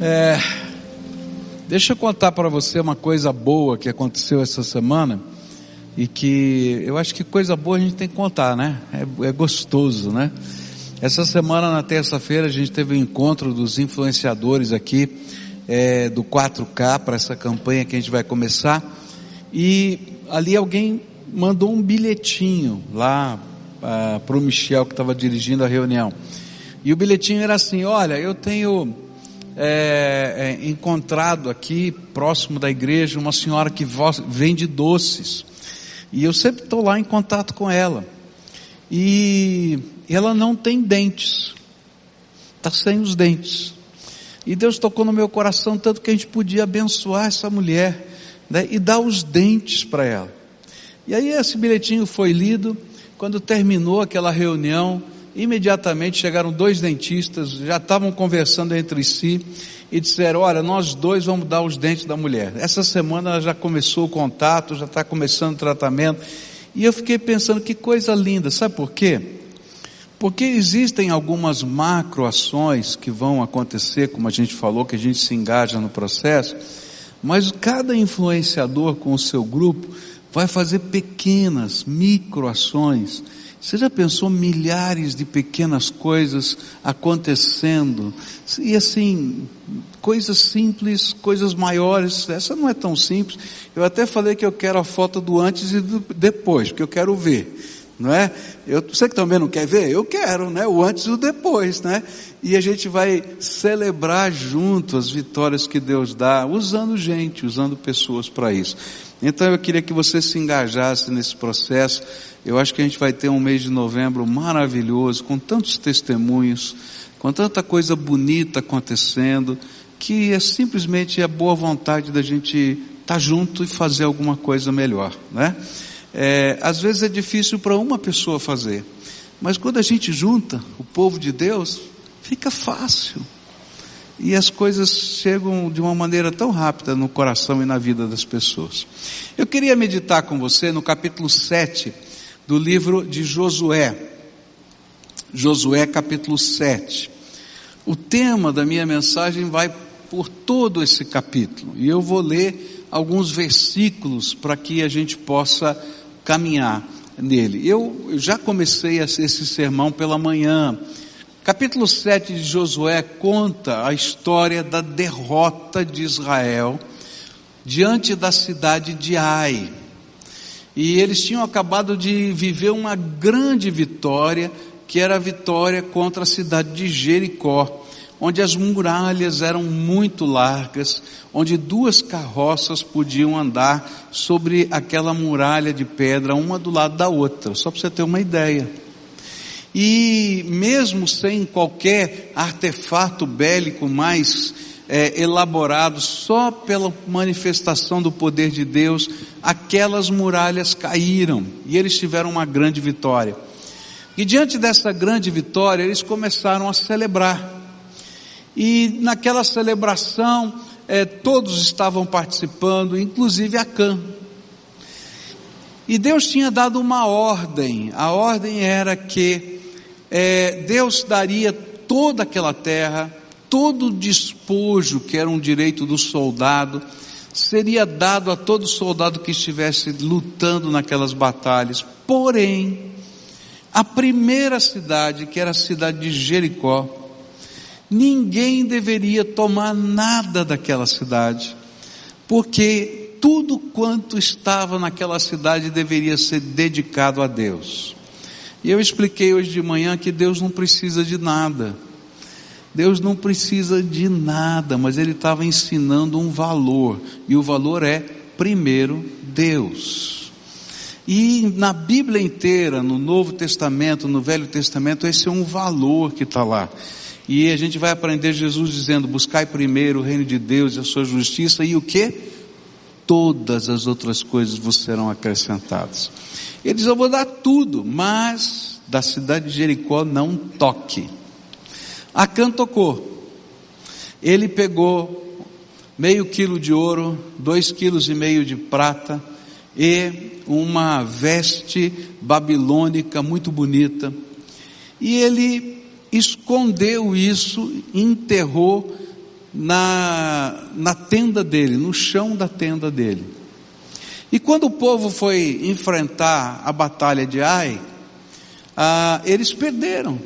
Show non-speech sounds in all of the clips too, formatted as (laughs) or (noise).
É, deixa eu contar para você uma coisa boa que aconteceu essa semana e que eu acho que coisa boa a gente tem que contar, né? É, é gostoso, né? Essa semana, na terça-feira, a gente teve o um encontro dos influenciadores aqui é, do 4K para essa campanha que a gente vai começar e ali alguém mandou um bilhetinho lá ah, para o Michel que estava dirigindo a reunião. E o bilhetinho era assim: olha, eu tenho é, é, encontrado aqui, próximo da igreja, uma senhora que vende doces. E eu sempre estou lá em contato com ela. E ela não tem dentes. Está sem os dentes. E Deus tocou no meu coração tanto que a gente podia abençoar essa mulher né, e dar os dentes para ela. E aí esse bilhetinho foi lido. Quando terminou aquela reunião, Imediatamente chegaram dois dentistas, já estavam conversando entre si e disseram: Olha, nós dois vamos dar os dentes da mulher. Essa semana já começou o contato, já está começando o tratamento. E eu fiquei pensando: que coisa linda, sabe por quê? Porque existem algumas macroações que vão acontecer, como a gente falou, que a gente se engaja no processo, mas cada influenciador com o seu grupo vai fazer pequenas microações você já pensou milhares de pequenas coisas acontecendo? E assim, coisas simples, coisas maiores. Essa não é tão simples. Eu até falei que eu quero a foto do antes e do depois, porque eu quero ver. Não é? Eu, você que também não quer ver? Eu quero, né? O antes e o depois, né? E a gente vai celebrar junto as vitórias que Deus dá, usando gente, usando pessoas para isso. Então eu queria que você se engajasse nesse processo. Eu acho que a gente vai ter um mês de novembro maravilhoso, com tantos testemunhos, com tanta coisa bonita acontecendo, que é simplesmente a boa vontade da gente estar tá junto e fazer alguma coisa melhor, né? É, às vezes é difícil para uma pessoa fazer, mas quando a gente junta o povo de Deus, fica fácil e as coisas chegam de uma maneira tão rápida no coração e na vida das pessoas. Eu queria meditar com você no capítulo 7 do livro de Josué. Josué capítulo 7. O tema da minha mensagem vai por todo esse capítulo e eu vou ler alguns versículos para que a gente possa caminhar nele. Eu já comecei esse sermão pela manhã Capítulo 7 de Josué conta a história da derrota de Israel diante da cidade de Ai. E eles tinham acabado de viver uma grande vitória, que era a vitória contra a cidade de Jericó, onde as muralhas eram muito largas, onde duas carroças podiam andar sobre aquela muralha de pedra, uma do lado da outra, só para você ter uma ideia. E mesmo sem qualquer artefato bélico mais é, elaborado, só pela manifestação do poder de Deus, aquelas muralhas caíram e eles tiveram uma grande vitória. E diante dessa grande vitória, eles começaram a celebrar. E naquela celebração, é, todos estavam participando, inclusive Acã. E Deus tinha dado uma ordem. A ordem era que é, Deus daria toda aquela terra, todo o despojo que era um direito do soldado, seria dado a todo soldado que estivesse lutando naquelas batalhas. Porém, a primeira cidade, que era a cidade de Jericó, ninguém deveria tomar nada daquela cidade, porque tudo quanto estava naquela cidade deveria ser dedicado a Deus. E eu expliquei hoje de manhã que Deus não precisa de nada. Deus não precisa de nada, mas Ele estava ensinando um valor, e o valor é, primeiro, Deus. E na Bíblia inteira, no Novo Testamento, no Velho Testamento, esse é um valor que está lá. E a gente vai aprender Jesus dizendo: buscai primeiro o reino de Deus e a sua justiça, e o que? Todas as outras coisas vos serão acrescentadas. Ele diz: Eu vou dar tudo, mas da cidade de Jericó não toque. Acã tocou. Ele pegou meio quilo de ouro, dois quilos e meio de prata e uma veste babilônica muito bonita. E ele escondeu isso, enterrou na, na tenda dele, no chão da tenda dele. E quando o povo foi enfrentar a batalha de Ai, ah, eles perderam.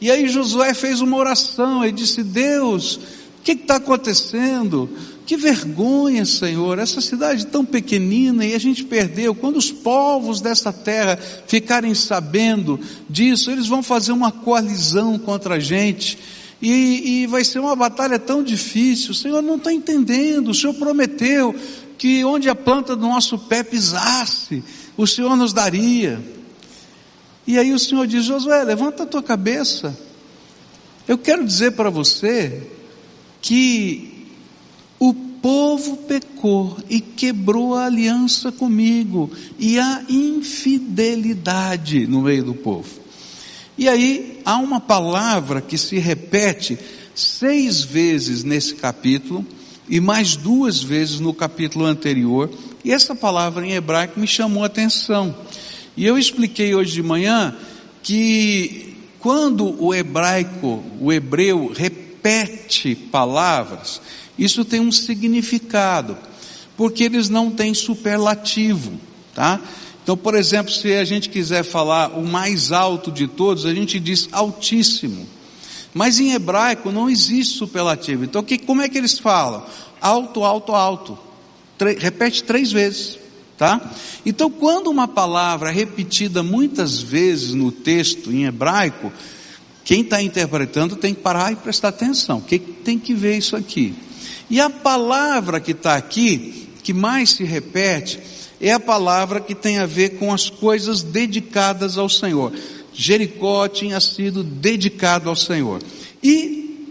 E aí Josué fez uma oração e disse: Deus, o que está acontecendo? Que vergonha, Senhor, essa cidade tão pequenina e a gente perdeu. Quando os povos dessa terra ficarem sabendo disso, eles vão fazer uma coalizão contra a gente. E, e vai ser uma batalha tão difícil. O Senhor não está entendendo. O Senhor prometeu que onde a planta do nosso pé pisasse, o Senhor nos daria. E aí o Senhor diz: Josué, levanta a tua cabeça. Eu quero dizer para você que povo pecou e quebrou a aliança comigo, e há infidelidade no meio do povo. E aí há uma palavra que se repete seis vezes nesse capítulo, e mais duas vezes no capítulo anterior, e essa palavra em hebraico me chamou a atenção. E eu expliquei hoje de manhã que quando o hebraico, o hebreu repete palavras, isso tem um significado, porque eles não têm superlativo, tá? Então, por exemplo, se a gente quiser falar o mais alto de todos, a gente diz altíssimo. Mas em hebraico não existe superlativo. Então, que, como é que eles falam? Alto, alto, alto. Tre repete três vezes. Tá? Então, quando uma palavra é repetida muitas vezes no texto em hebraico, quem está interpretando tem que parar e prestar atenção. Que tem que ver isso aqui. E a palavra que está aqui, que mais se repete, é a palavra que tem a ver com as coisas dedicadas ao Senhor. Jericó tinha sido dedicado ao Senhor. E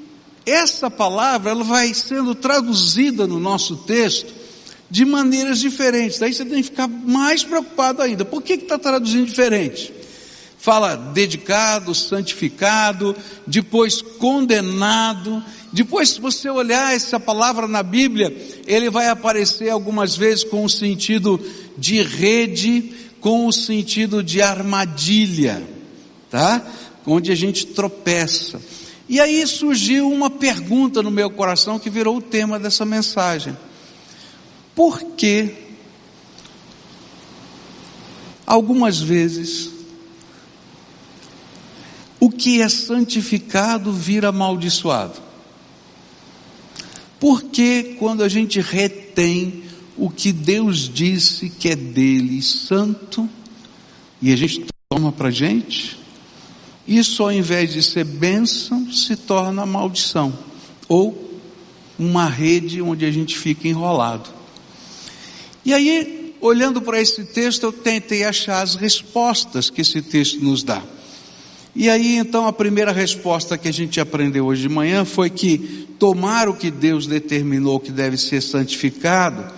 essa palavra ela vai sendo traduzida no nosso texto de maneiras diferentes. Daí você tem que ficar mais preocupado ainda. Por que está traduzindo diferente? Fala dedicado, santificado, depois condenado. Depois, se você olhar essa palavra na Bíblia, ele vai aparecer algumas vezes com o sentido de rede, com o sentido de armadilha, tá? Onde a gente tropeça. E aí surgiu uma pergunta no meu coração que virou o tema dessa mensagem. Por que algumas vezes o que é santificado vira amaldiçoado? Por que quando a gente retém o que Deus disse que é dele, santo, e a gente toma para a gente, isso ao invés de ser bênção, se torna maldição, ou uma rede onde a gente fica enrolado. E aí, olhando para esse texto, eu tentei achar as respostas que esse texto nos dá. E aí, então, a primeira resposta que a gente aprendeu hoje de manhã foi que tomar o que Deus determinou que deve ser santificado,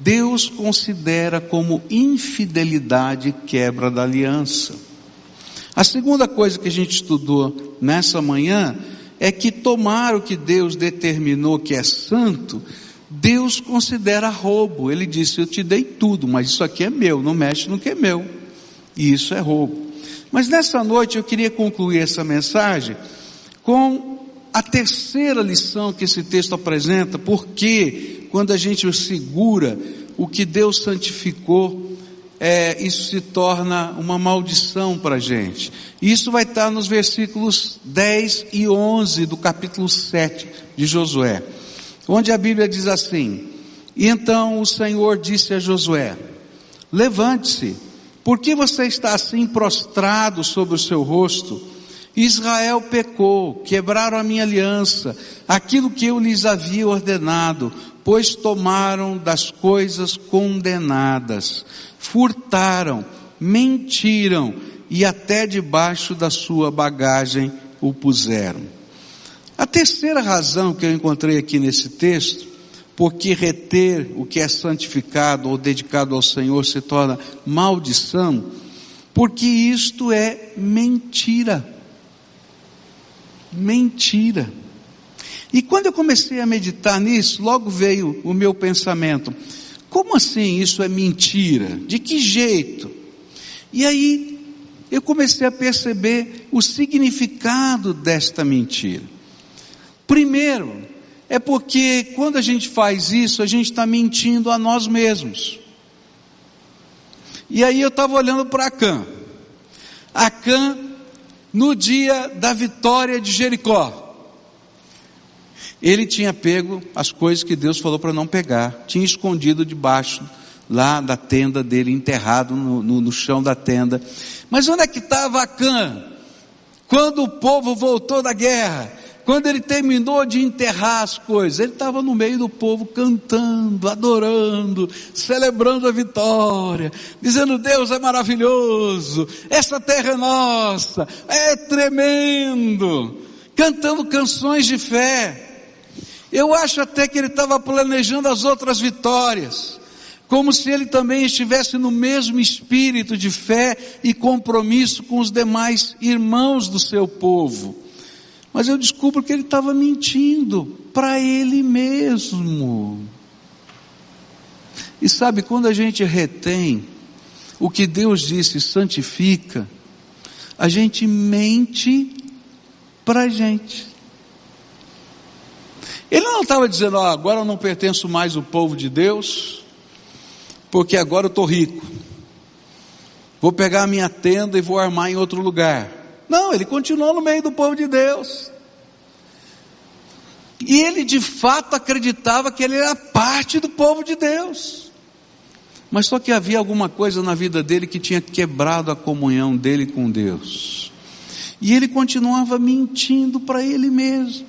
Deus considera como infidelidade e quebra da aliança. A segunda coisa que a gente estudou nessa manhã é que tomar o que Deus determinou que é santo Deus considera roubo. Ele disse: Eu te dei tudo, mas isso aqui é meu, não mexe no que é meu. E isso é roubo. Mas nessa noite eu queria concluir essa mensagem com a terceira lição que esse texto apresenta, porque quando a gente segura o que Deus santificou, é, isso se torna uma maldição para a gente. Isso vai estar nos versículos 10 e 11 do capítulo 7 de Josué onde a Bíblia diz assim: E então o Senhor disse a Josué: Levante-se, por que você está assim prostrado sobre o seu rosto? Israel pecou, quebraram a minha aliança, aquilo que eu lhes havia ordenado, pois tomaram das coisas condenadas, furtaram, mentiram e até debaixo da sua bagagem o puseram. A terceira razão que eu encontrei aqui nesse texto, porque reter o que é santificado ou dedicado ao Senhor se torna maldição, porque isto é mentira. Mentira. E quando eu comecei a meditar nisso, logo veio o meu pensamento: como assim isso é mentira? De que jeito? E aí eu comecei a perceber o significado desta mentira. Primeiro, é porque quando a gente faz isso, a gente está mentindo a nós mesmos. E aí eu estava olhando para Acã. Acã, no dia da vitória de Jericó, ele tinha pego as coisas que Deus falou para não pegar, tinha escondido debaixo lá da tenda dele, enterrado no, no, no chão da tenda. Mas onde é que estava Acã? Quando o povo voltou da guerra, quando ele terminou de enterrar as coisas, ele estava no meio do povo cantando, adorando, celebrando a vitória, dizendo: Deus é maravilhoso, essa terra é nossa, é tremendo, cantando canções de fé. Eu acho até que ele estava planejando as outras vitórias como se ele também estivesse no mesmo espírito de fé e compromisso com os demais irmãos do seu povo. Mas eu descubro que ele estava mentindo para ele mesmo. E sabe, quando a gente retém o que Deus disse, santifica, a gente mente para a gente. Ele não estava dizendo, oh, agora eu não pertenço mais ao povo de Deus, porque agora eu estou rico. Vou pegar a minha tenda e vou armar em outro lugar. Não, ele continuou no meio do povo de Deus. E ele de fato acreditava que ele era parte do povo de Deus. Mas só que havia alguma coisa na vida dele que tinha quebrado a comunhão dele com Deus. E ele continuava mentindo para ele mesmo.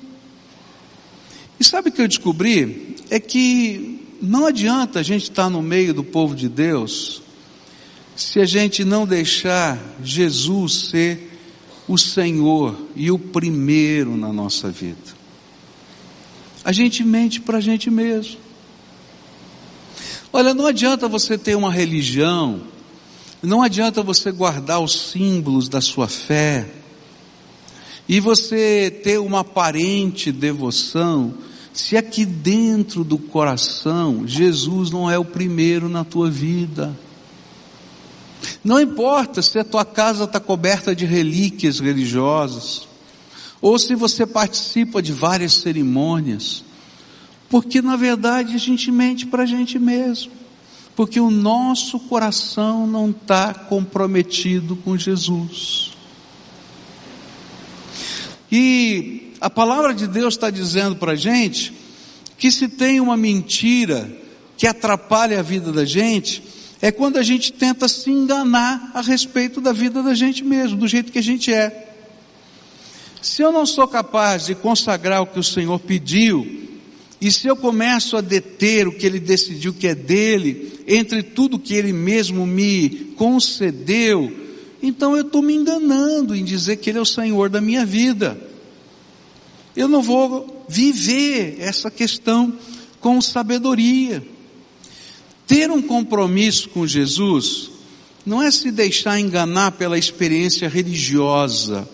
E sabe o que eu descobri? É que não adianta a gente estar no meio do povo de Deus se a gente não deixar Jesus ser o Senhor e o primeiro na nossa vida. A gente mente para a gente mesmo. Olha, não adianta você ter uma religião, não adianta você guardar os símbolos da sua fé, e você ter uma aparente devoção, se aqui dentro do coração Jesus não é o primeiro na tua vida. Não importa se a tua casa está coberta de relíquias religiosas, ou se você participa de várias cerimônias, porque na verdade a gente mente para a gente mesmo, porque o nosso coração não está comprometido com Jesus. E a palavra de Deus está dizendo para a gente que se tem uma mentira que atrapalha a vida da gente, é quando a gente tenta se enganar a respeito da vida da gente mesmo, do jeito que a gente é. Se eu não sou capaz de consagrar o que o Senhor pediu, e se eu começo a deter o que Ele decidiu que é dele, entre tudo que Ele mesmo me concedeu, então eu estou me enganando em dizer que Ele é o Senhor da minha vida eu não vou viver essa questão com sabedoria. Ter um compromisso com Jesus não é se deixar enganar pela experiência religiosa,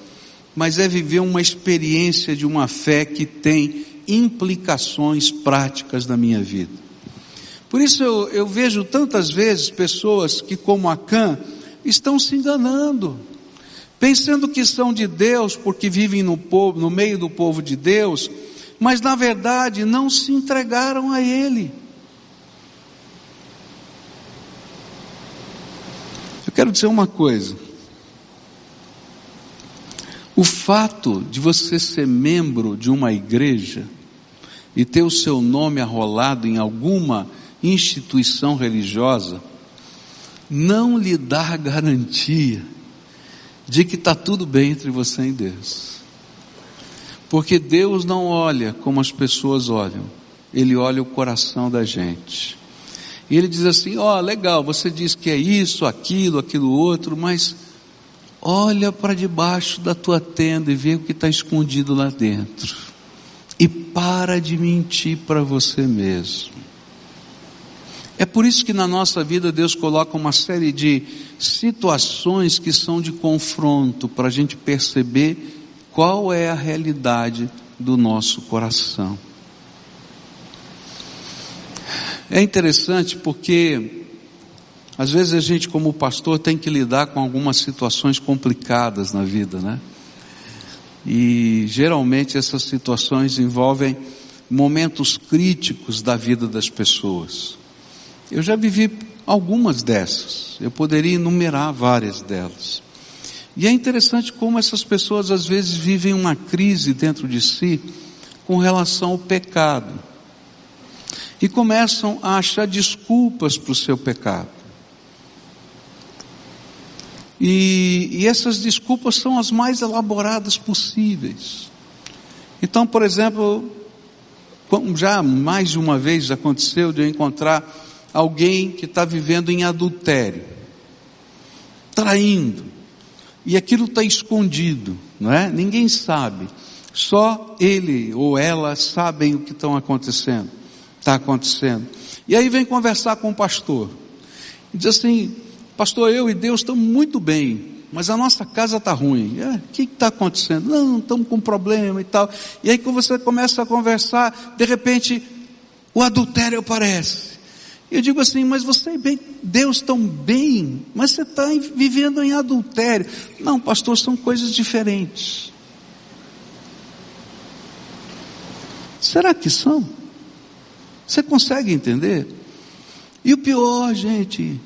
mas é viver uma experiência de uma fé que tem implicações práticas na minha vida. Por isso eu, eu vejo tantas vezes pessoas que, como Acã, estão se enganando pensando que são de Deus porque vivem no, povo, no meio do povo de Deus, mas na verdade não se entregaram a Ele. Quero dizer uma coisa. O fato de você ser membro de uma igreja e ter o seu nome arrolado em alguma instituição religiosa, não lhe dá garantia de que está tudo bem entre você e Deus. Porque Deus não olha como as pessoas olham, Ele olha o coração da gente. E Ele diz assim: Ó, oh, legal, você diz que é isso, aquilo, aquilo outro, mas olha para debaixo da tua tenda e vê o que está escondido lá dentro. E para de mentir para você mesmo. É por isso que na nossa vida Deus coloca uma série de situações que são de confronto para a gente perceber qual é a realidade do nosso coração. É interessante porque às vezes a gente como pastor tem que lidar com algumas situações complicadas na vida, né? E geralmente essas situações envolvem momentos críticos da vida das pessoas. Eu já vivi algumas dessas, eu poderia enumerar várias delas. E é interessante como essas pessoas às vezes vivem uma crise dentro de si com relação ao pecado. E começam a achar desculpas para o seu pecado. E, e essas desculpas são as mais elaboradas possíveis. Então, por exemplo, já mais de uma vez aconteceu de eu encontrar alguém que está vivendo em adultério, traindo, e aquilo está escondido, não é? Ninguém sabe, só ele ou ela sabem o que estão acontecendo, está acontecendo. E aí vem conversar com o pastor, diz assim, pastor, eu e Deus estamos muito bem, mas a nossa casa está ruim. É, o que está acontecendo? Não, estamos com problema e tal. E aí quando você começa a conversar, de repente, o adultério aparece. Eu digo assim, mas você e bem, Deus tão bem, mas você está vivendo em adultério. Não, pastor, são coisas diferentes. Será que são? Você consegue entender? E o pior, gente,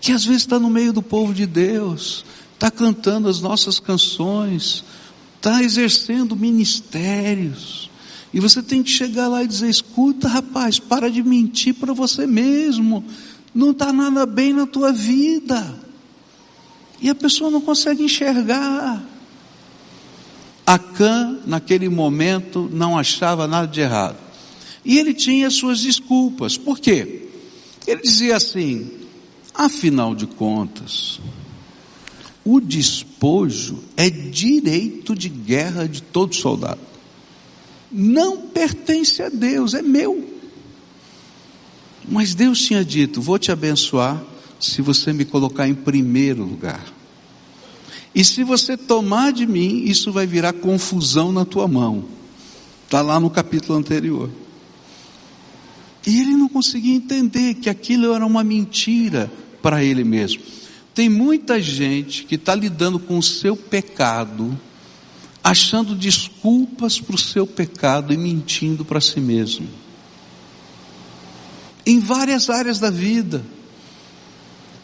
que às vezes está no meio do povo de Deus, está cantando as nossas canções, está exercendo ministérios, e você tem que chegar lá e dizer: escuta, rapaz, para de mentir para você mesmo, não está nada bem na tua vida, e a pessoa não consegue enxergar. Acã, naquele momento, não achava nada de errado. E ele tinha suas desculpas. Por quê? Ele dizia assim: Afinal de contas, o despojo é direito de guerra de todo soldado. Não pertence a Deus, é meu. Mas Deus tinha dito: Vou te abençoar se você me colocar em primeiro lugar. E se você tomar de mim, isso vai virar confusão na tua mão. Está lá no capítulo anterior. E ele não conseguia entender que aquilo era uma mentira para ele mesmo. Tem muita gente que está lidando com o seu pecado, achando desculpas para o seu pecado e mentindo para si mesmo. Em várias áreas da vida.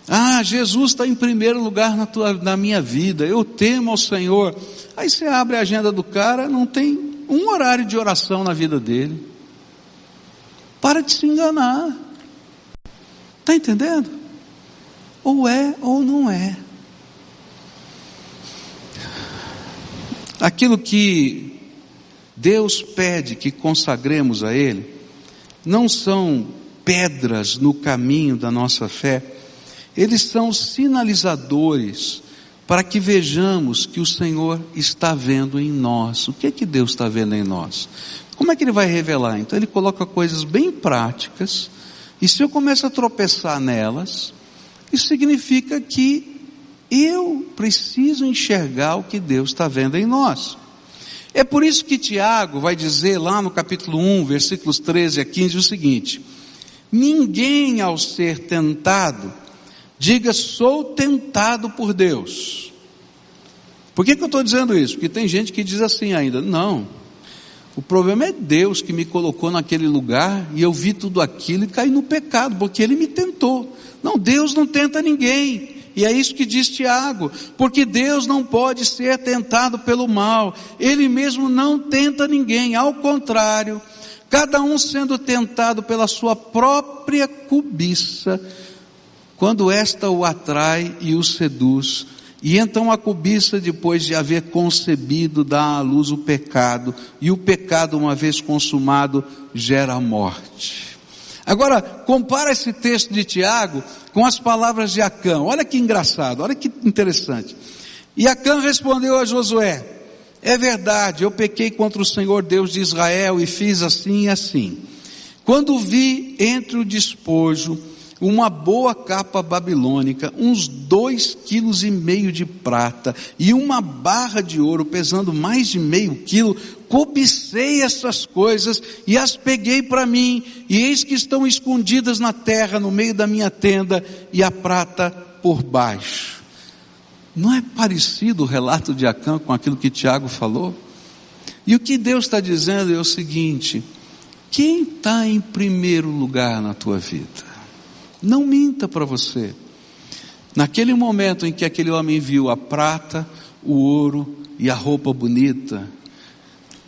Ah, Jesus está em primeiro lugar na, tua, na minha vida, eu temo ao Senhor. Aí você abre a agenda do cara, não tem um horário de oração na vida dele. Para de se enganar. Está entendendo? Ou é ou não é. Aquilo que Deus pede que consagremos a Ele, não são pedras no caminho da nossa fé, eles são sinalizadores para que vejamos que o Senhor está vendo em nós. O que é que Deus está vendo em nós? Como é que Ele vai revelar? Então Ele coloca coisas bem práticas, e se eu começo a tropeçar nelas, isso significa que eu preciso enxergar o que Deus está vendo em nós. É por isso que Tiago vai dizer lá no capítulo 1, versículos 13 a 15 o seguinte: Ninguém ao ser tentado, diga sou tentado por Deus. Por que, que eu estou dizendo isso? Porque tem gente que diz assim ainda, não, o problema é Deus que me colocou naquele lugar e eu vi tudo aquilo e caí no pecado, porque Ele me tentou. Não, Deus não tenta ninguém. E é isso que diz Tiago, porque Deus não pode ser tentado pelo mal, Ele mesmo não tenta ninguém, ao contrário, cada um sendo tentado pela sua própria cobiça, quando esta o atrai e o seduz, e então a cobiça, depois de haver concebido, dá à luz o pecado, e o pecado, uma vez consumado, gera a morte. Agora, compara esse texto de Tiago com as palavras de Acã. Olha que engraçado, olha que interessante. E Acã respondeu a Josué: É verdade, eu pequei contra o Senhor Deus de Israel e fiz assim e assim. Quando vi entre o despojo uma boa capa babilônica, uns dois quilos e meio de prata e uma barra de ouro pesando mais de meio quilo, cobicei essas coisas e as peguei para mim, e eis que estão escondidas na terra, no meio da minha tenda, e a prata por baixo. Não é parecido o relato de Acã com aquilo que Tiago falou? E o que Deus está dizendo é o seguinte: quem está em primeiro lugar na tua vida? Não minta para você. Naquele momento em que aquele homem viu a prata, o ouro e a roupa bonita,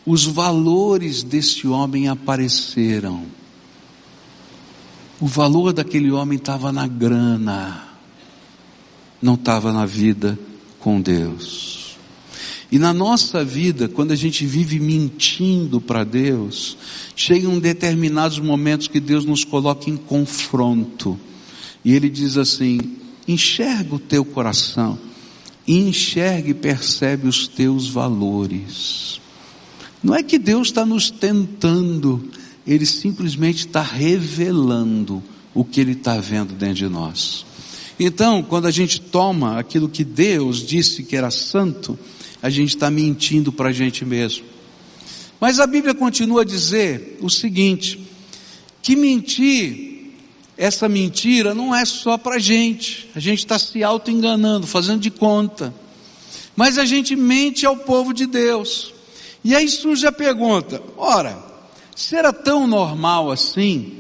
os valores desse homem apareceram. O valor daquele homem estava na grana, não estava na vida com Deus. E na nossa vida, quando a gente vive mentindo para Deus, chegam determinados momentos que Deus nos coloca em confronto. E Ele diz assim: enxerga o teu coração, enxerga e percebe os teus valores. Não é que Deus está nos tentando, Ele simplesmente está revelando o que Ele está vendo dentro de nós. Então, quando a gente toma aquilo que Deus disse que era santo, a gente está mentindo para a gente mesmo. Mas a Bíblia continua a dizer o seguinte: que mentir, essa mentira não é só para a gente, a gente está se auto-enganando, fazendo de conta, mas a gente mente ao povo de Deus. E aí surge a pergunta: ora, se era tão normal assim,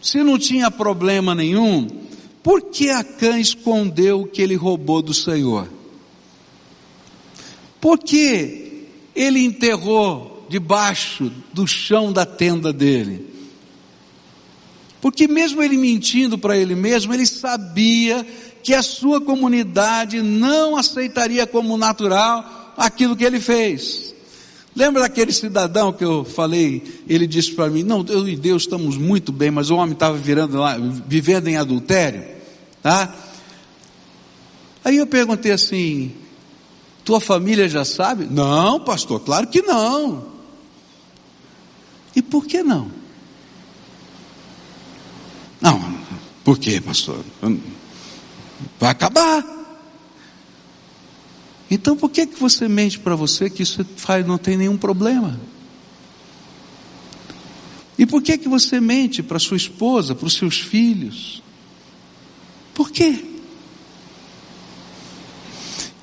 se não tinha problema nenhum, por que Acã escondeu o que ele roubou do Senhor? Por que ele enterrou debaixo do chão da tenda dele? Porque mesmo ele mentindo para ele mesmo, ele sabia que a sua comunidade não aceitaria como natural aquilo que ele fez. Lembra daquele cidadão que eu falei? Ele disse para mim: Não, eu e Deus estamos muito bem, mas o homem estava virando lá, vivendo em adultério. Tá? Aí eu perguntei assim: tua família já sabe? Não, pastor, claro que não. E por que não? Não, por que, pastor? Vai acabar. Então por que, que você mente para você que isso faz, não tem nenhum problema? E por que, que você mente para sua esposa, para os seus filhos? Por quê?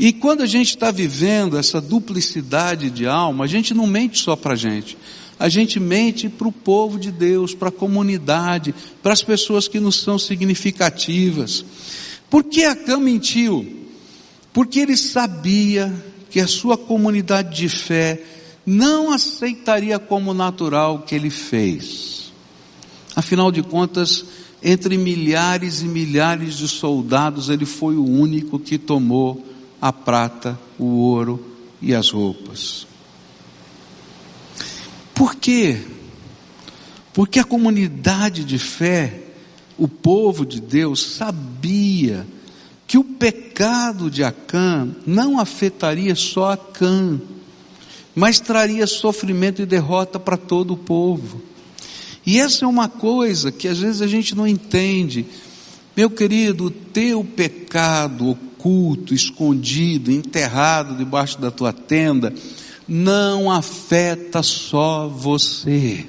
E quando a gente está vivendo essa duplicidade de alma, a gente não mente só para a gente, a gente mente para o povo de Deus, para a comunidade, para as pessoas que nos são significativas. Por que Acã mentiu? Porque ele sabia que a sua comunidade de fé não aceitaria como natural o que ele fez. Afinal de contas, entre milhares e milhares de soldados, ele foi o único que tomou a prata, o ouro e as roupas. Por quê? Porque a comunidade de fé, o povo de Deus, sabia que o pecado de Acã não afetaria só Acã, mas traria sofrimento e derrota para todo o povo. E essa é uma coisa que às vezes a gente não entende. Meu querido, o teu pecado oculto, escondido, enterrado debaixo da tua tenda, não afeta só você.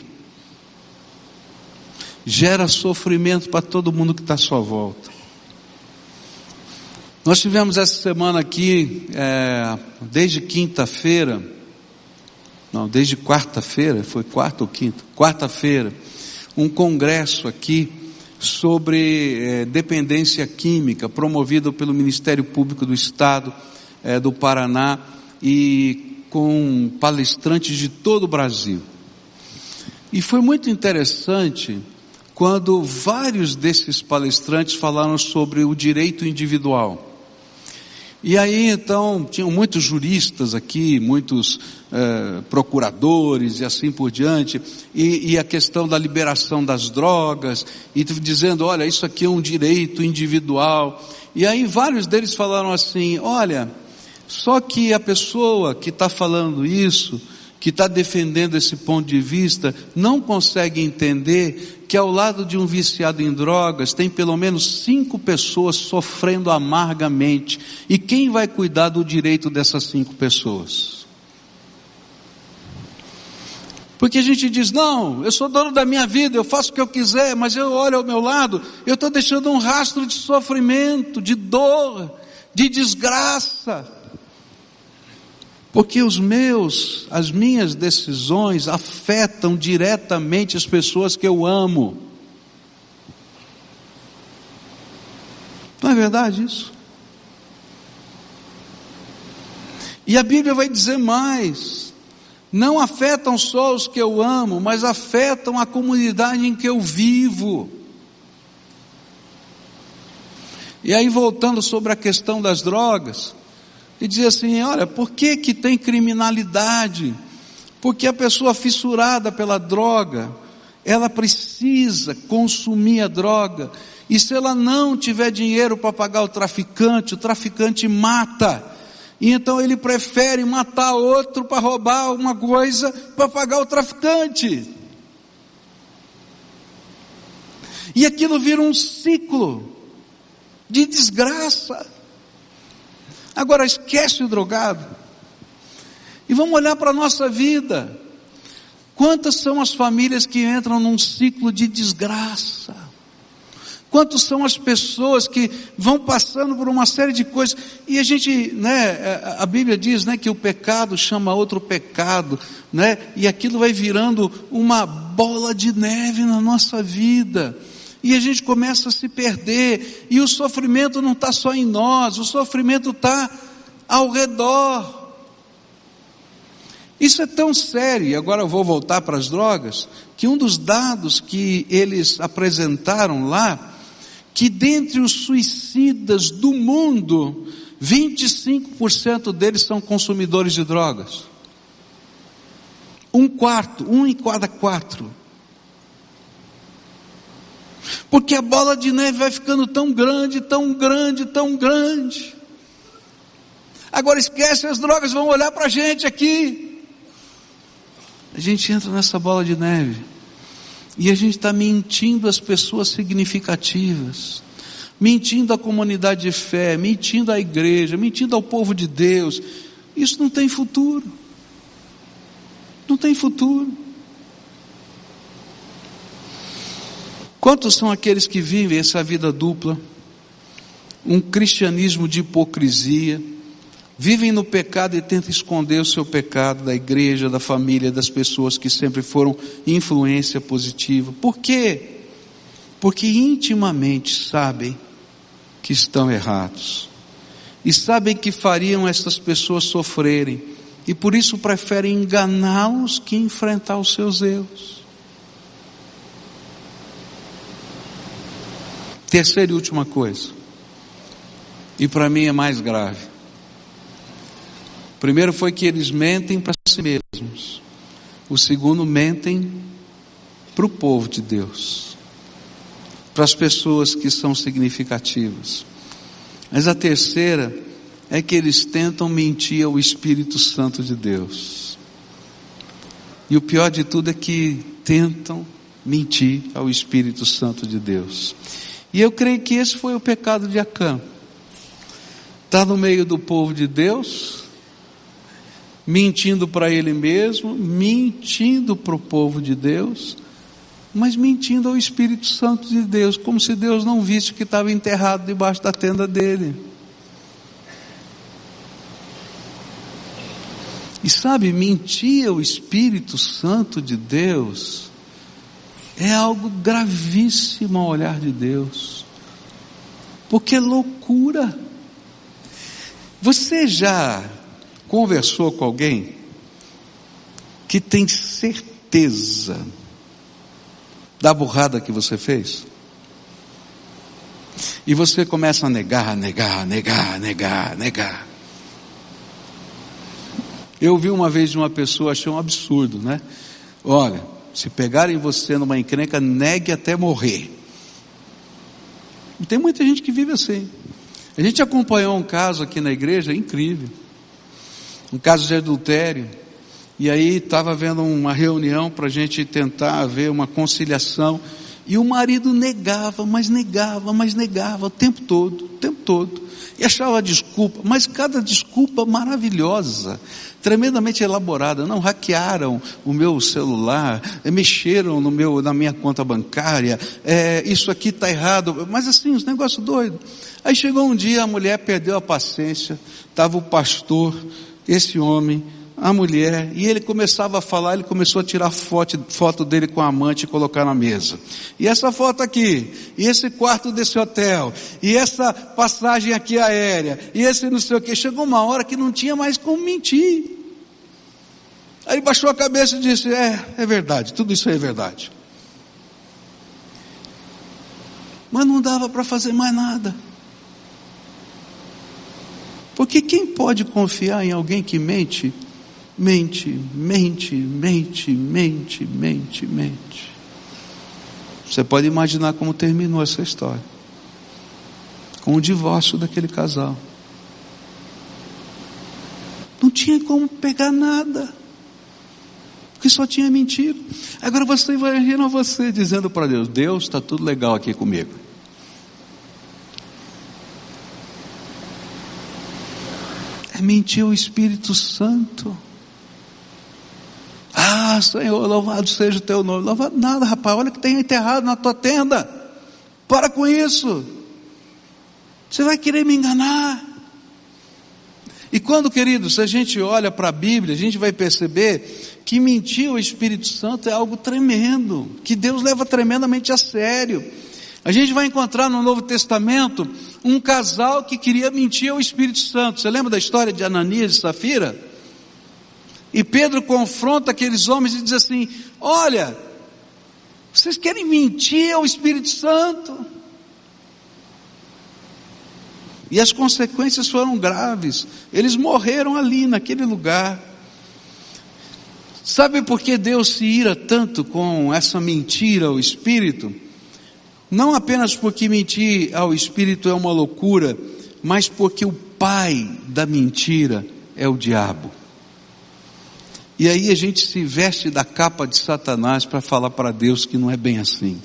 Gera sofrimento para todo mundo que está à sua volta. Nós tivemos essa semana aqui, é, desde quinta-feira, não, desde quarta-feira, foi quarta ou quinta? Quarta-feira, um congresso aqui sobre eh, dependência química, promovido pelo Ministério Público do Estado eh, do Paraná e com palestrantes de todo o Brasil. E foi muito interessante quando vários desses palestrantes falaram sobre o direito individual. E aí então tinham muitos juristas aqui, muitos eh, procuradores e assim por diante, e, e, a questão da liberação das drogas, e dizendo, olha, isso aqui é um direito individual. E aí vários deles falaram assim, olha, só que a pessoa que está falando isso, que está defendendo esse ponto de vista, não consegue entender que ao lado de um viciado em drogas tem pelo menos cinco pessoas sofrendo amargamente. E quem vai cuidar do direito dessas cinco pessoas? Porque a gente diz, não, eu sou dono da minha vida, eu faço o que eu quiser, mas eu olho ao meu lado, eu estou deixando um rastro de sofrimento, de dor, de desgraça. Porque os meus, as minhas decisões afetam diretamente as pessoas que eu amo. Não é verdade isso? E a Bíblia vai dizer mais: não afetam só os que eu amo, mas afetam a comunidade em que eu vivo. E aí voltando sobre a questão das drogas, e dizer assim, olha, por que que tem criminalidade? Porque a pessoa fissurada pela droga, ela precisa consumir a droga, e se ela não tiver dinheiro para pagar o traficante, o traficante mata. E então ele prefere matar outro para roubar alguma coisa para pagar o traficante. E aquilo vira um ciclo de desgraça. Agora esquece o drogado. E vamos olhar para a nossa vida. Quantas são as famílias que entram num ciclo de desgraça? Quantas são as pessoas que vão passando por uma série de coisas e a gente, né, a Bíblia diz, né, que o pecado chama outro pecado, né, e aquilo vai virando uma bola de neve na nossa vida e a gente começa a se perder, e o sofrimento não está só em nós, o sofrimento está ao redor. Isso é tão sério, e agora eu vou voltar para as drogas, que um dos dados que eles apresentaram lá, que dentre os suicidas do mundo, 25% deles são consumidores de drogas. Um quarto, um em cada quatro. Porque a bola de neve vai ficando tão grande, tão grande, tão grande. Agora esquece, as drogas vão olhar para a gente aqui. A gente entra nessa bola de neve. E a gente está mentindo às pessoas significativas. Mentindo à comunidade de fé, mentindo à igreja, mentindo ao povo de Deus. Isso não tem futuro. Não tem futuro. Quantos são aqueles que vivem essa vida dupla? Um cristianismo de hipocrisia, vivem no pecado e tentam esconder o seu pecado da igreja, da família, das pessoas que sempre foram influência positiva. Por quê? Porque intimamente sabem que estão errados e sabem que fariam essas pessoas sofrerem e por isso preferem enganá-los que enfrentar os seus erros. Terceira e última coisa, e para mim é mais grave. Primeiro foi que eles mentem para si mesmos. O segundo, mentem para o povo de Deus, para as pessoas que são significativas. Mas a terceira é que eles tentam mentir ao Espírito Santo de Deus. E o pior de tudo é que tentam mentir ao Espírito Santo de Deus. E eu creio que esse foi o pecado de Acã. Está no meio do povo de Deus, mentindo para ele mesmo, mentindo para o povo de Deus, mas mentindo ao Espírito Santo de Deus, como se Deus não visse que estava enterrado debaixo da tenda dele. E sabe, mentir ao Espírito Santo de Deus é algo gravíssimo ao olhar de Deus. Porque é loucura. Você já conversou com alguém que tem certeza da burrada que você fez? E você começa a negar, negar, negar, negar, negar. Eu vi uma vez de uma pessoa, achei um absurdo, né? Olha, se pegarem você numa encrenca, negue até morrer. E tem muita gente que vive assim. A gente acompanhou um caso aqui na igreja incrível. Um caso de adultério. E aí estava vendo uma reunião para a gente tentar ver uma conciliação. E o marido negava, mas negava, mas negava o tempo todo, o tempo todo. E achava desculpa, mas cada desculpa maravilhosa, tremendamente elaborada. Não hackearam o meu celular, mexeram no meu, na minha conta bancária, é, isso aqui está errado, mas assim, os negócios doidos. Aí chegou um dia, a mulher perdeu a paciência, estava o pastor esse homem, a mulher, e ele começava a falar, ele começou a tirar foto, foto dele com a amante e colocar na mesa. E essa foto aqui, e esse quarto desse hotel, e essa passagem aqui aérea, e esse não sei o que. Chegou uma hora que não tinha mais como mentir. Aí baixou a cabeça e disse: É, é verdade, tudo isso é verdade. Mas não dava para fazer mais nada. Porque quem pode confiar em alguém que mente? Mente, mente, mente, mente, mente, mente. Você pode imaginar como terminou essa história com o divórcio daquele casal. Não tinha como pegar nada, porque só tinha mentido. Agora você imagina você dizendo para Deus: Deus, está tudo legal aqui comigo. É mentir o Espírito Santo. Ah, Senhor, louvado seja o teu nome. Louvado nada, rapaz. Olha que tem enterrado na tua tenda. Para com isso. Você vai querer me enganar. E quando, queridos, a gente olha para a Bíblia, a gente vai perceber que mentir o Espírito Santo é algo tremendo, que Deus leva tremendamente a sério. A gente vai encontrar no Novo Testamento um casal que queria mentir ao Espírito Santo. Você lembra da história de Ananias e Safira? E Pedro confronta aqueles homens e diz assim: Olha, vocês querem mentir ao Espírito Santo? E as consequências foram graves. Eles morreram ali, naquele lugar. Sabe por que Deus se ira tanto com essa mentira ao Espírito? Não apenas porque mentir ao espírito é uma loucura, mas porque o pai da mentira é o diabo. E aí a gente se veste da capa de Satanás para falar para Deus que não é bem assim.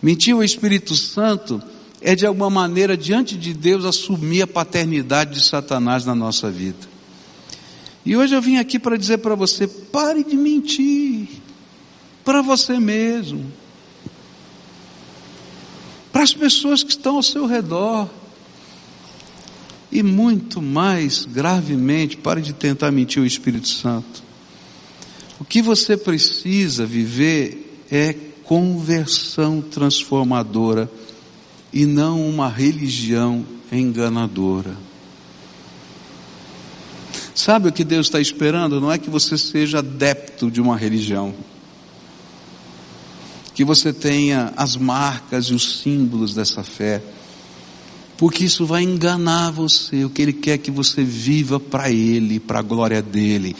Mentir ao Espírito Santo é de alguma maneira diante de Deus assumir a paternidade de Satanás na nossa vida. E hoje eu vim aqui para dizer para você: pare de mentir para você mesmo para as pessoas que estão ao seu redor. E muito mais gravemente, pare de tentar mentir o Espírito Santo. O que você precisa viver é conversão transformadora e não uma religião enganadora. Sabe o que Deus está esperando? Não é que você seja adepto de uma religião que você tenha as marcas e os símbolos dessa fé, porque isso vai enganar você. O que Ele quer que você viva para Ele, para a glória dEle.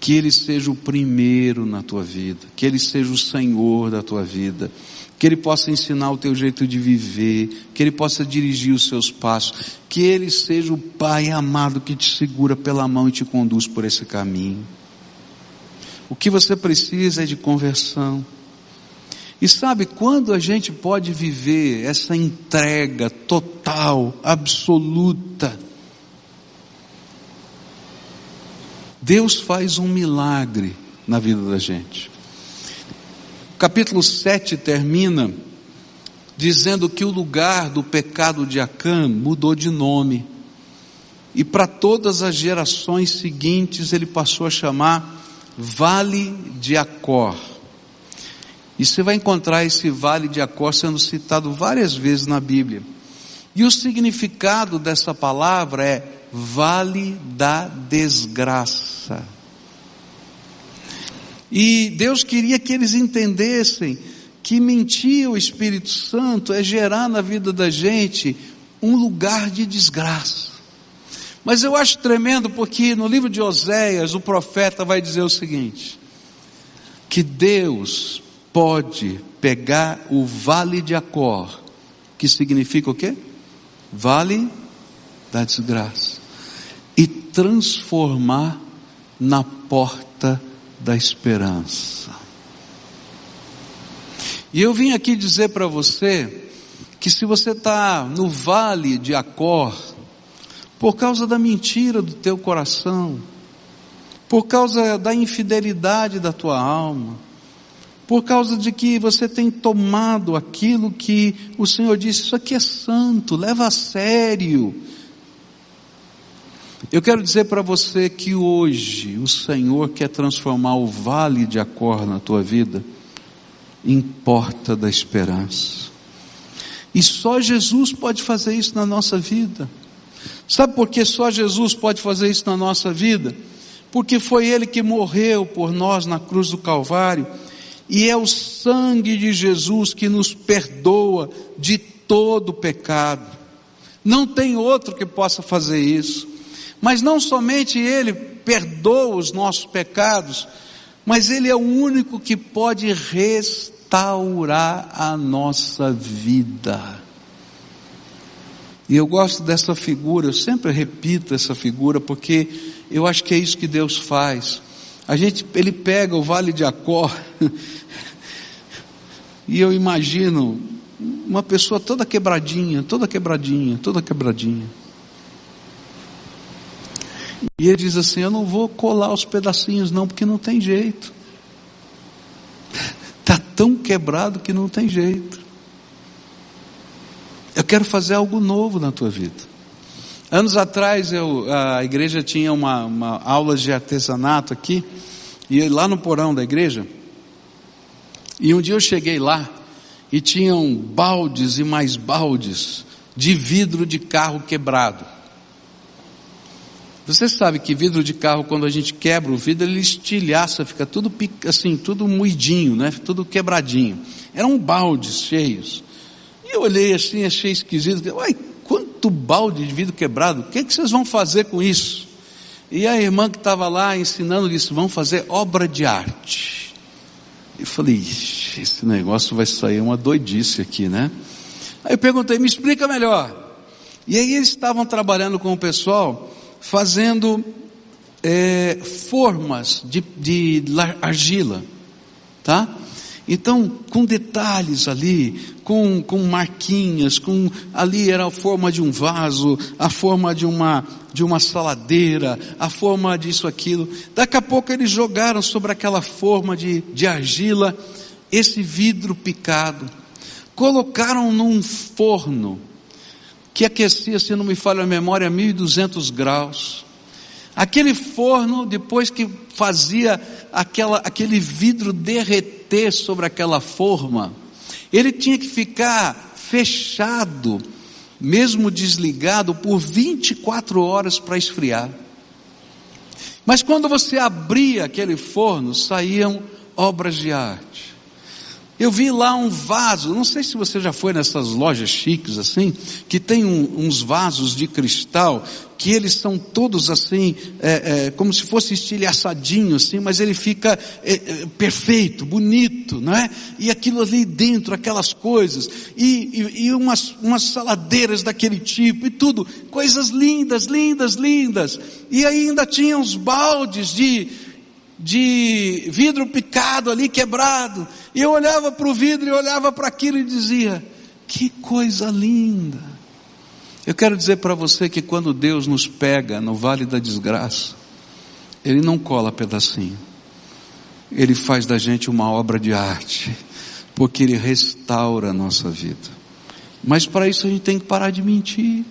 Que Ele seja o primeiro na tua vida, que Ele seja o Senhor da tua vida, que Ele possa ensinar o teu jeito de viver, que Ele possa dirigir os seus passos, que Ele seja o Pai amado que te segura pela mão e te conduz por esse caminho. O que você precisa é de conversão. E sabe quando a gente pode viver essa entrega total, absoluta? Deus faz um milagre na vida da gente. O capítulo 7 termina dizendo que o lugar do pecado de Acã mudou de nome. E para todas as gerações seguintes ele passou a chamar Vale de Acor. E você vai encontrar esse vale de Acor sendo citado várias vezes na Bíblia. E o significado dessa palavra é vale da desgraça. E Deus queria que eles entendessem que mentir o Espírito Santo é gerar na vida da gente um lugar de desgraça. Mas eu acho tremendo porque no livro de Oséias o profeta vai dizer o seguinte: que Deus pode pegar o vale de Acor, que significa o quê? Vale da desgraça, e transformar na porta da esperança. E eu vim aqui dizer para você que se você está no vale de Acor, por causa da mentira do teu coração, por causa da infidelidade da tua alma, por causa de que você tem tomado aquilo que o Senhor disse, isso aqui é santo, leva a sério. Eu quero dizer para você que hoje o Senhor quer transformar o vale de Acor na tua vida em porta da esperança. E só Jesus pode fazer isso na nossa vida. Sabe por que só Jesus pode fazer isso na nossa vida? Porque foi Ele que morreu por nós na cruz do Calvário, e é o sangue de Jesus que nos perdoa de todo pecado. Não tem outro que possa fazer isso. Mas não somente Ele perdoa os nossos pecados, mas Ele é o único que pode restaurar a nossa vida. E eu gosto dessa figura, eu sempre repito essa figura, porque eu acho que é isso que Deus faz. A gente, Ele pega o vale de Acor, (laughs) e eu imagino uma pessoa toda quebradinha, toda quebradinha, toda quebradinha. E ele diz assim: Eu não vou colar os pedacinhos, não, porque não tem jeito. Está (laughs) tão quebrado que não tem jeito. Eu quero fazer algo novo na tua vida. Anos atrás eu, a igreja tinha uma, uma aula de artesanato aqui, e lá no porão da igreja, e um dia eu cheguei lá, e tinham baldes e mais baldes de vidro de carro quebrado. Você sabe que vidro de carro, quando a gente quebra o vidro, ele estilhaça, fica tudo assim, tudo moidinho, né? Tudo quebradinho. Eram baldes cheios. E eu olhei assim, achei esquisito. Uai, quanto balde de vidro quebrado, o que, é que vocês vão fazer com isso? E a irmã que estava lá ensinando disse: vão fazer obra de arte. Eu falei: esse negócio vai sair uma doidice aqui, né? Aí eu perguntei: me explica melhor. E aí eles estavam trabalhando com o pessoal, fazendo é, formas de, de argila, tá? Então, com detalhes ali, com, com marquinhas, com ali era a forma de um vaso, a forma de uma de uma saladeira, a forma disso aquilo. Daqui a pouco eles jogaram sobre aquela forma de, de argila esse vidro picado, colocaram num forno que aquecia, se não me falha a memória, 1200 graus. Aquele forno, depois que fazia aquela, aquele vidro derreter sobre aquela forma, ele tinha que ficar fechado, mesmo desligado, por 24 horas para esfriar. Mas quando você abria aquele forno, saíam obras de arte. Eu vi lá um vaso, não sei se você já foi nessas lojas chiques assim, que tem um, uns vasos de cristal, que eles são todos assim, é, é, como se fosse estilhaçadinho assim, mas ele fica é, é perfeito, bonito, não é? E aquilo ali dentro, aquelas coisas, e, e, e umas, umas saladeiras daquele tipo, e tudo, coisas lindas, lindas, lindas. E ainda tinha uns baldes de, de vidro picado ali, quebrado. E eu olhava para o vidro e olhava para aquilo e dizia: que coisa linda. Eu quero dizer para você que quando Deus nos pega no vale da desgraça, Ele não cola pedacinho, Ele faz da gente uma obra de arte, porque Ele restaura a nossa vida. Mas para isso a gente tem que parar de mentir.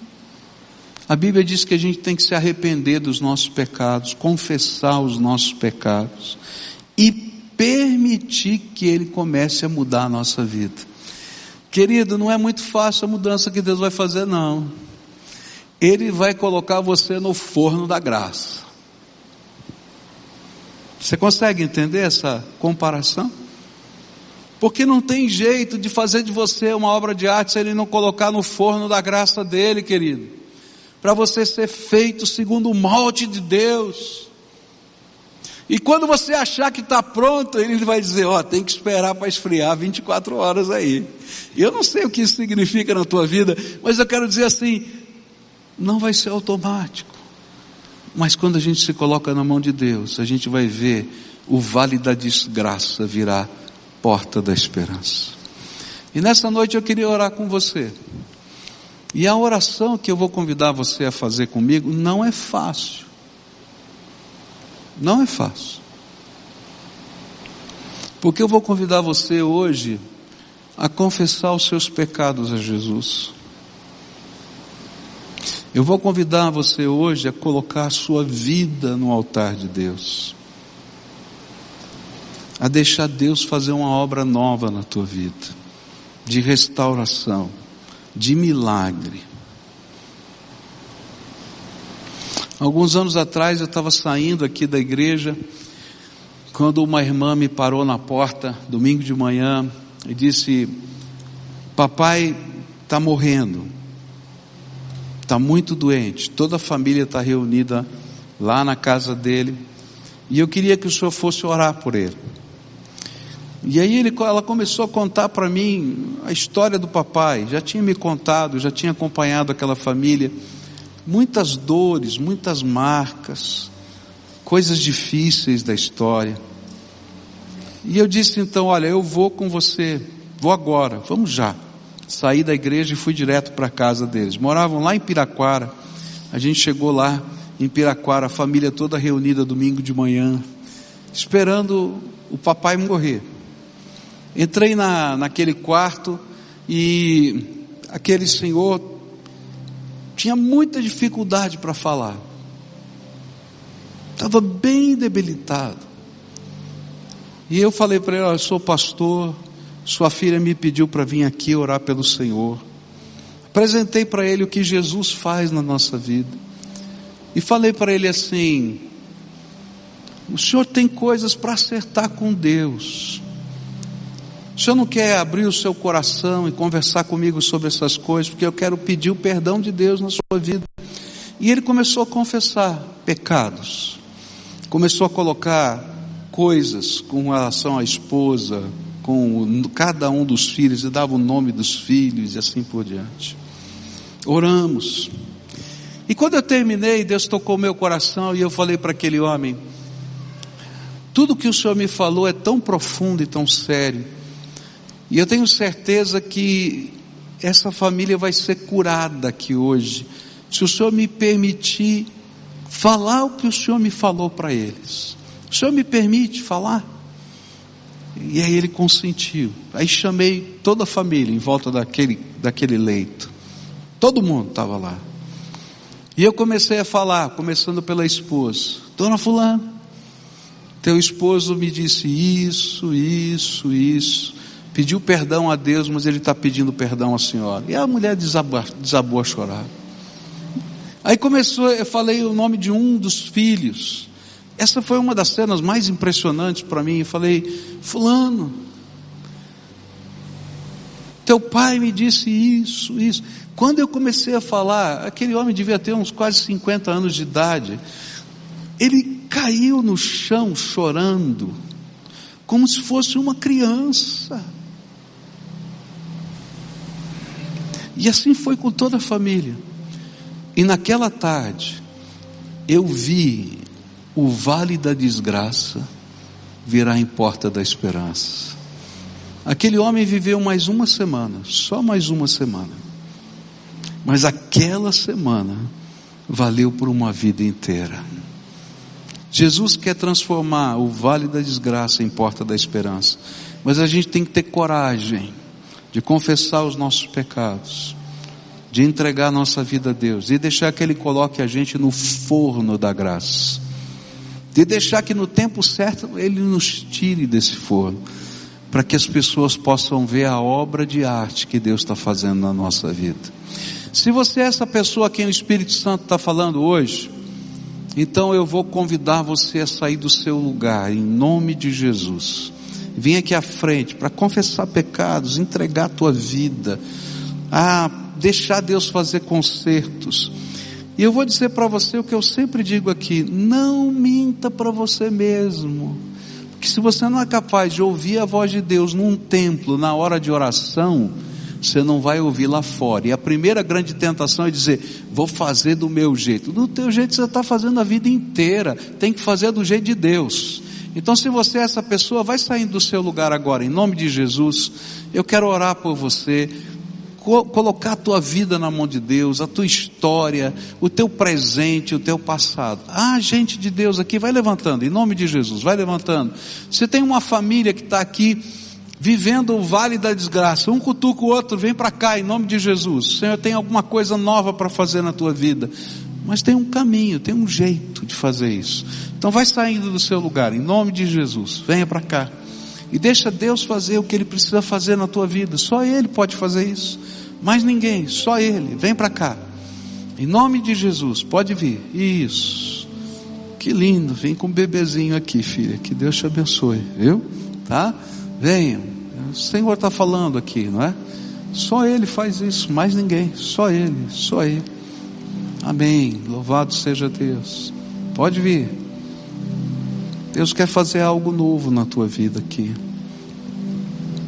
A Bíblia diz que a gente tem que se arrepender dos nossos pecados, confessar os nossos pecados e permitir que Ele comece a mudar a nossa vida. Querido, não é muito fácil a mudança que Deus vai fazer, não. Ele vai colocar você no forno da graça. Você consegue entender essa comparação? Porque não tem jeito de fazer de você uma obra de arte se ele não colocar no forno da graça dele, querido. Para você ser feito segundo o molde de Deus. E quando você achar que está pronto, ele vai dizer, ó, oh, tem que esperar para esfriar 24 horas aí. Eu não sei o que isso significa na tua vida, mas eu quero dizer assim, não vai ser automático. Mas quando a gente se coloca na mão de Deus, a gente vai ver o vale da desgraça virar porta da esperança. E nessa noite eu queria orar com você. E a oração que eu vou convidar você a fazer comigo não é fácil. Não é fácil. Porque eu vou convidar você hoje a confessar os seus pecados a Jesus. Eu vou convidar você hoje a colocar a sua vida no altar de Deus. A deixar Deus fazer uma obra nova na tua vida, de restauração, de milagre. Alguns anos atrás eu estava saindo aqui da igreja, quando uma irmã me parou na porta, domingo de manhã, e disse: Papai está morrendo, está muito doente, toda a família está reunida lá na casa dele, e eu queria que o senhor fosse orar por ele. E aí ele, ela começou a contar para mim a história do papai, já tinha me contado, já tinha acompanhado aquela família muitas dores, muitas marcas, coisas difíceis da história. E eu disse então: Olha, eu vou com você, vou agora, vamos já. Saí da igreja e fui direto para a casa deles. Moravam lá em Piraquara. A gente chegou lá em Piraquara, a família toda reunida domingo de manhã, esperando o papai morrer. Entrei na, naquele quarto e aquele senhor tinha muita dificuldade para falar. Estava bem debilitado. E eu falei para ele: Eu sou pastor, sua filha me pediu para vir aqui orar pelo Senhor. Apresentei para ele o que Jesus faz na nossa vida. E falei para ele assim: O senhor tem coisas para acertar com Deus. O senhor não quer abrir o seu coração e conversar comigo sobre essas coisas, porque eu quero pedir o perdão de Deus na sua vida. E ele começou a confessar pecados, começou a colocar coisas com relação à esposa, com cada um dos filhos, e dava o nome dos filhos e assim por diante. Oramos. E quando eu terminei, Deus tocou meu coração e eu falei para aquele homem: tudo que o Senhor me falou é tão profundo e tão sério e eu tenho certeza que essa família vai ser curada aqui hoje, se o Senhor me permitir falar o que o Senhor me falou para eles. O Senhor me permite falar? E aí ele consentiu. Aí chamei toda a família em volta daquele, daquele leito. Todo mundo estava lá. E eu comecei a falar, começando pela esposa. Dona Fulano, teu esposo me disse isso, isso, isso pediu perdão a Deus, mas ele está pedindo perdão à senhora. E a mulher desabou, desabou a chorar. Aí começou, eu falei o nome de um dos filhos. Essa foi uma das cenas mais impressionantes para mim. Eu falei, Fulano, teu pai me disse isso, isso. Quando eu comecei a falar, aquele homem devia ter uns quase 50 anos de idade. Ele caiu no chão chorando, como se fosse uma criança. E assim foi com toda a família. E naquela tarde, eu vi o vale da desgraça virar em porta da esperança. Aquele homem viveu mais uma semana, só mais uma semana. Mas aquela semana valeu por uma vida inteira. Jesus quer transformar o vale da desgraça em porta da esperança. Mas a gente tem que ter coragem de confessar os nossos pecados, de entregar nossa vida a Deus e deixar que Ele coloque a gente no forno da graça, de deixar que no tempo certo Ele nos tire desse forno, para que as pessoas possam ver a obra de arte que Deus está fazendo na nossa vida. Se você é essa pessoa a quem o Espírito Santo está falando hoje, então eu vou convidar você a sair do seu lugar, em nome de Jesus Vem aqui à frente para confessar pecados, entregar a tua vida, a deixar Deus fazer consertos. E eu vou dizer para você o que eu sempre digo aqui: não minta para você mesmo. Porque se você não é capaz de ouvir a voz de Deus num templo, na hora de oração, você não vai ouvir lá fora. E a primeira grande tentação é dizer: vou fazer do meu jeito. Do teu jeito você está fazendo a vida inteira. Tem que fazer do jeito de Deus. Então, se você é essa pessoa, vai saindo do seu lugar agora, em nome de Jesus. Eu quero orar por você, co colocar a tua vida na mão de Deus, a tua história, o teu presente, o teu passado. Ah, gente de Deus aqui, vai levantando, em nome de Jesus, vai levantando. Você tem uma família que está aqui vivendo o vale da desgraça. Um cutuca o outro, vem para cá em nome de Jesus. Senhor tem alguma coisa nova para fazer na tua vida. Mas tem um caminho, tem um jeito de fazer isso. Então vai saindo do seu lugar, em nome de Jesus. Venha para cá. E deixa Deus fazer o que Ele precisa fazer na tua vida. Só Ele pode fazer isso. Mais ninguém, só Ele. Vem para cá. Em nome de Jesus, pode vir. Isso. Que lindo. Vem com o bebezinho aqui, filha. Que Deus te abençoe, viu? Tá? Venham. O Senhor está falando aqui, não é? Só Ele faz isso, mais ninguém. Só Ele, só Ele. Amém. Louvado seja Deus. Pode vir. Deus quer fazer algo novo na tua vida aqui.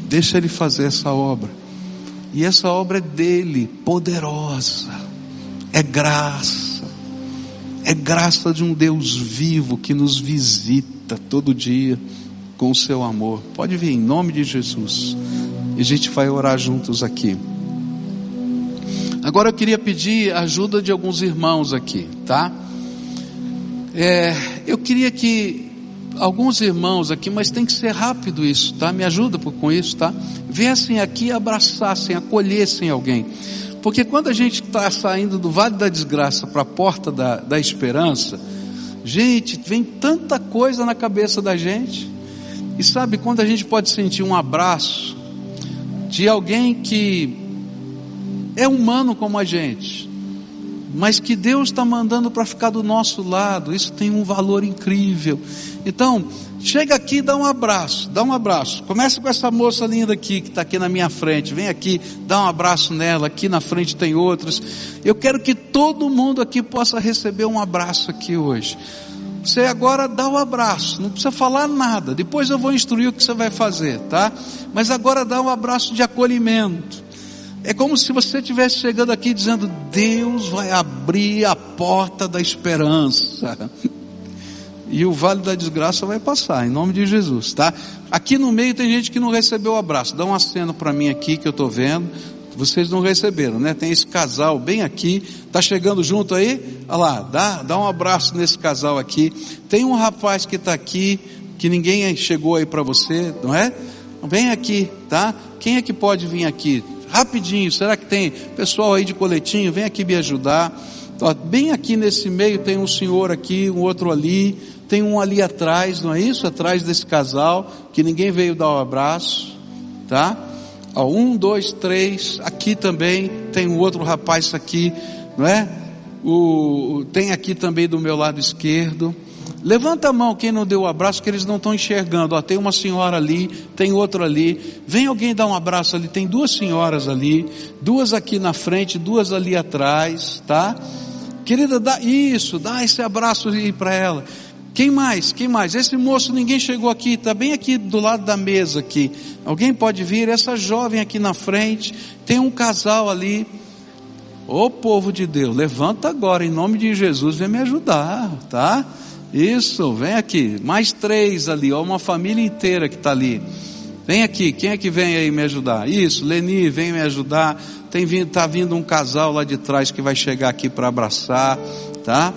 Deixa Ele fazer essa obra. E essa obra é dele, poderosa. É graça. É graça de um Deus vivo que nos visita todo dia com o seu amor. Pode vir em nome de Jesus. E a gente vai orar juntos aqui. Agora eu queria pedir a ajuda de alguns irmãos aqui, tá? É, eu queria que alguns irmãos aqui, mas tem que ser rápido isso, tá? Me ajuda com isso, tá? Viessem aqui abraçassem, acolhessem alguém. Porque quando a gente está saindo do vale da desgraça para a porta da, da esperança, gente, vem tanta coisa na cabeça da gente. E sabe quando a gente pode sentir um abraço de alguém que é humano como a gente, mas que Deus está mandando para ficar do nosso lado, isso tem um valor incrível. Então, chega aqui e dá um abraço, dá um abraço. Começa com essa moça linda aqui, que está aqui na minha frente. Vem aqui, dá um abraço nela. Aqui na frente tem outros. Eu quero que todo mundo aqui possa receber um abraço aqui hoje. Você agora dá o um abraço, não precisa falar nada. Depois eu vou instruir o que você vai fazer, tá? Mas agora dá um abraço de acolhimento. É como se você estivesse chegando aqui dizendo: Deus vai abrir a porta da esperança. (laughs) E o vale da desgraça vai passar, em nome de Jesus, tá? Aqui no meio tem gente que não recebeu o abraço. Dá um aceno para mim aqui que eu estou vendo. Vocês não receberam, né? Tem esse casal bem aqui, tá chegando junto aí? Olha lá, dá, dá um abraço nesse casal aqui. Tem um rapaz que está aqui, que ninguém chegou aí para você, não é? Vem aqui, tá? Quem é que pode vir aqui? Rapidinho, será que tem pessoal aí de coletinho? Vem aqui me ajudar. Bem aqui nesse meio tem um senhor aqui, um outro ali, tem um ali atrás, não é isso? Atrás desse casal, que ninguém veio dar o um abraço, tá? Ó, um, dois, três, aqui também tem um outro rapaz aqui, não é? O, tem aqui também do meu lado esquerdo. Levanta a mão quem não deu o um abraço, que eles não estão enxergando. Ó, tem uma senhora ali, tem outro ali. Vem alguém dar um abraço ali. Tem duas senhoras ali, duas aqui na frente, duas ali atrás, tá? Querida, dá isso, dá esse abraço aí para ela. Quem mais? Quem mais? Esse moço, ninguém chegou aqui, está bem aqui do lado da mesa aqui. Alguém pode vir? Essa jovem aqui na frente, tem um casal ali. Ô povo de Deus, levanta agora, em nome de Jesus, vem me ajudar, tá? Isso, vem aqui. Mais três ali, ó, uma família inteira que está ali. Vem aqui, quem é que vem aí me ajudar? Isso, Leni, vem me ajudar. Tem vindo, tá vindo um casal lá de trás que vai chegar aqui para abraçar, tá?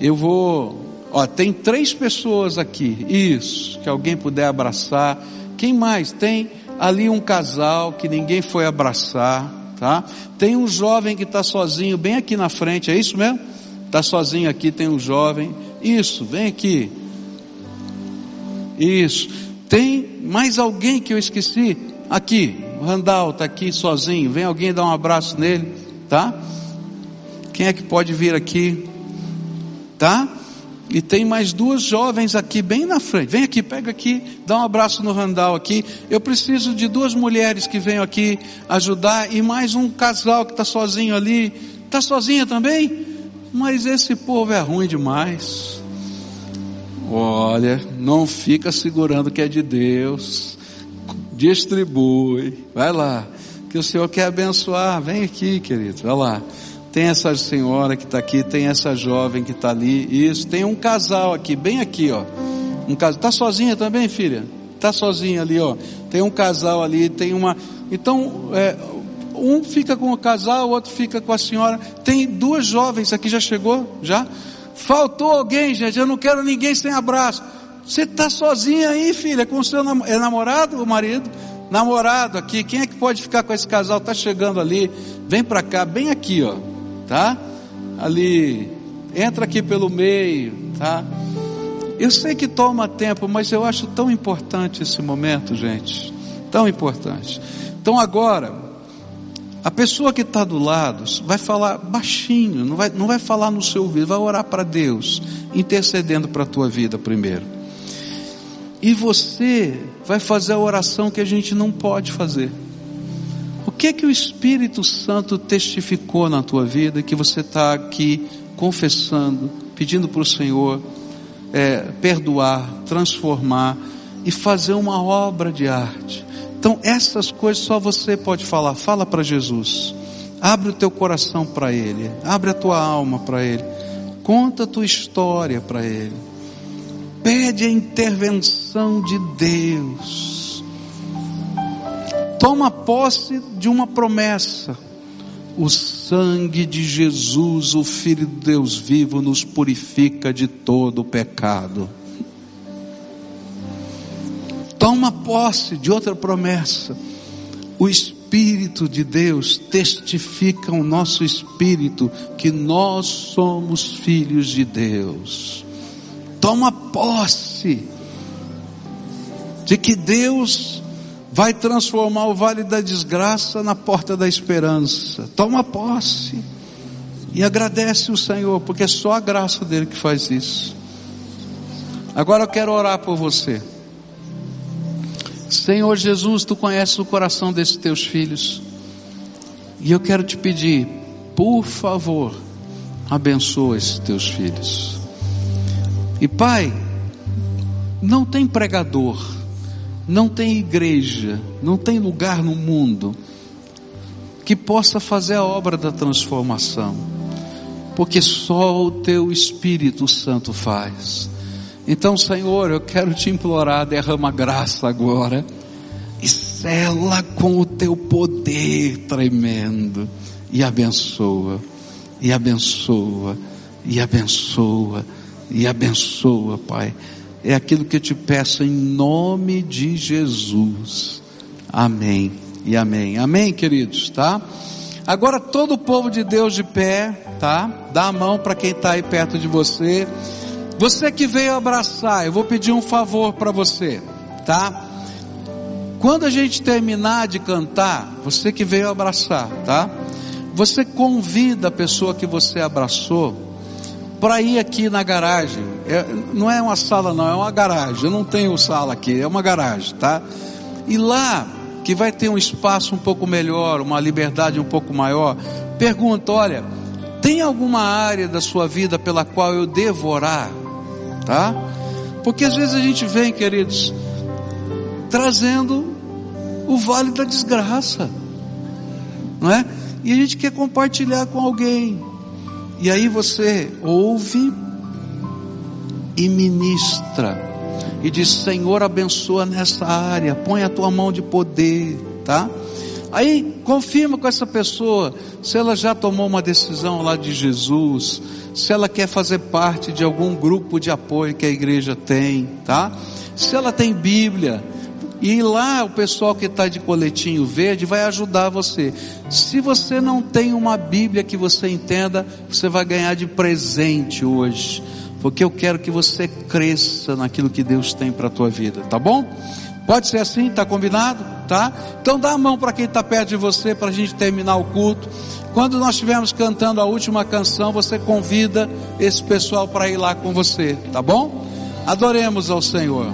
Eu vou Ó, tem três pessoas aqui. Isso, que alguém puder abraçar. Quem mais? Tem ali um casal que ninguém foi abraçar, tá? Tem um jovem que está sozinho bem aqui na frente, é isso mesmo? Está sozinho aqui, tem um jovem. Isso, vem aqui. Isso. Tem mais alguém que eu esqueci? Aqui, o Randall está aqui sozinho. Vem alguém dar um abraço nele, tá? Quem é que pode vir aqui? Tá? E tem mais duas jovens aqui bem na frente. Vem aqui, pega aqui, dá um abraço no Randall aqui. Eu preciso de duas mulheres que venham aqui ajudar e mais um casal que está sozinho ali. Está sozinha também? Mas esse povo é ruim demais. Olha, não fica segurando que é de Deus. Distribui. Vai lá. Que o Senhor quer abençoar. Vem aqui, querido. Vai lá tem essa senhora que está aqui, tem essa jovem que está ali, isso, tem um casal aqui, bem aqui, ó. Um casal, tá sozinha também, filha? Tá sozinha ali, ó. Tem um casal ali, tem uma. Então, é, um fica com o casal, o outro fica com a senhora. Tem duas jovens aqui, já chegou? Já? Faltou alguém, gente. Eu não quero ninguém sem abraço. Você está sozinha aí, filha, com o seu é namorado ou marido? namorado aqui, quem é que pode ficar com esse casal? Tá chegando ali, vem para cá, bem aqui, ó, tá? Ali, entra aqui pelo meio, tá? Eu sei que toma tempo, mas eu acho tão importante esse momento, gente, tão importante. Então agora, a pessoa que está do lado vai falar baixinho, não vai, não vai falar no seu ouvido, vai orar para Deus, intercedendo para a tua vida primeiro. E você vai fazer a oração que a gente não pode fazer. O que que o Espírito Santo testificou na tua vida que você está aqui confessando, pedindo para o Senhor é, perdoar, transformar e fazer uma obra de arte? Então essas coisas só você pode falar. Fala para Jesus. Abre o teu coração para Ele. Abre a tua alma para Ele. Conta a tua história para Ele pede a intervenção de Deus. Toma posse de uma promessa. O sangue de Jesus, o Filho de Deus vivo, nos purifica de todo o pecado. Toma posse de outra promessa. O Espírito de Deus testifica o nosso espírito que nós somos filhos de Deus. Toma posse de que Deus vai transformar o vale da desgraça na porta da esperança. Toma posse e agradece o Senhor, porque é só a graça dele que faz isso. Agora eu quero orar por você. Senhor Jesus, tu conheces o coração desses teus filhos. E eu quero te pedir, por favor, abençoa esses teus filhos. E Pai, não tem pregador, não tem igreja, não tem lugar no mundo que possa fazer a obra da transformação, porque só o Teu Espírito Santo faz. Então, Senhor, eu quero te implorar, derrama graça agora e cela com o Teu poder tremendo e abençoa, e abençoa, e abençoa e abençoa, Pai. É aquilo que eu te peço em nome de Jesus. Amém e amém. Amém, queridos, tá? Agora todo o povo de Deus de pé, tá? Dá a mão para quem está aí perto de você. Você que veio abraçar, eu vou pedir um favor para você, tá? Quando a gente terminar de cantar, você que veio abraçar, tá? Você convida a pessoa que você abraçou para ir aqui na garagem. É, não é uma sala não, é uma garagem. Eu não tenho sala aqui, é uma garagem, tá? E lá que vai ter um espaço um pouco melhor, uma liberdade um pouco maior. Pergunta, olha, tem alguma área da sua vida pela qual eu devo orar? Tá? Porque às vezes a gente vem, queridos, trazendo o vale da desgraça, não é? E a gente quer compartilhar com alguém. E aí você ouve e ministra. E diz: Senhor, abençoa nessa área, põe a tua mão de poder, tá? Aí confirma com essa pessoa se ela já tomou uma decisão lá de Jesus, se ela quer fazer parte de algum grupo de apoio que a igreja tem, tá? Se ela tem Bíblia, e lá o pessoal que está de coletinho verde vai ajudar você. Se você não tem uma Bíblia que você entenda, você vai ganhar de presente hoje. Porque eu quero que você cresça naquilo que Deus tem para a tua vida, tá bom? Pode ser assim, tá combinado? Tá? Então dá a mão para quem está perto de você para a gente terminar o culto. Quando nós estivermos cantando a última canção, você convida esse pessoal para ir lá com você, tá bom? Adoremos ao Senhor.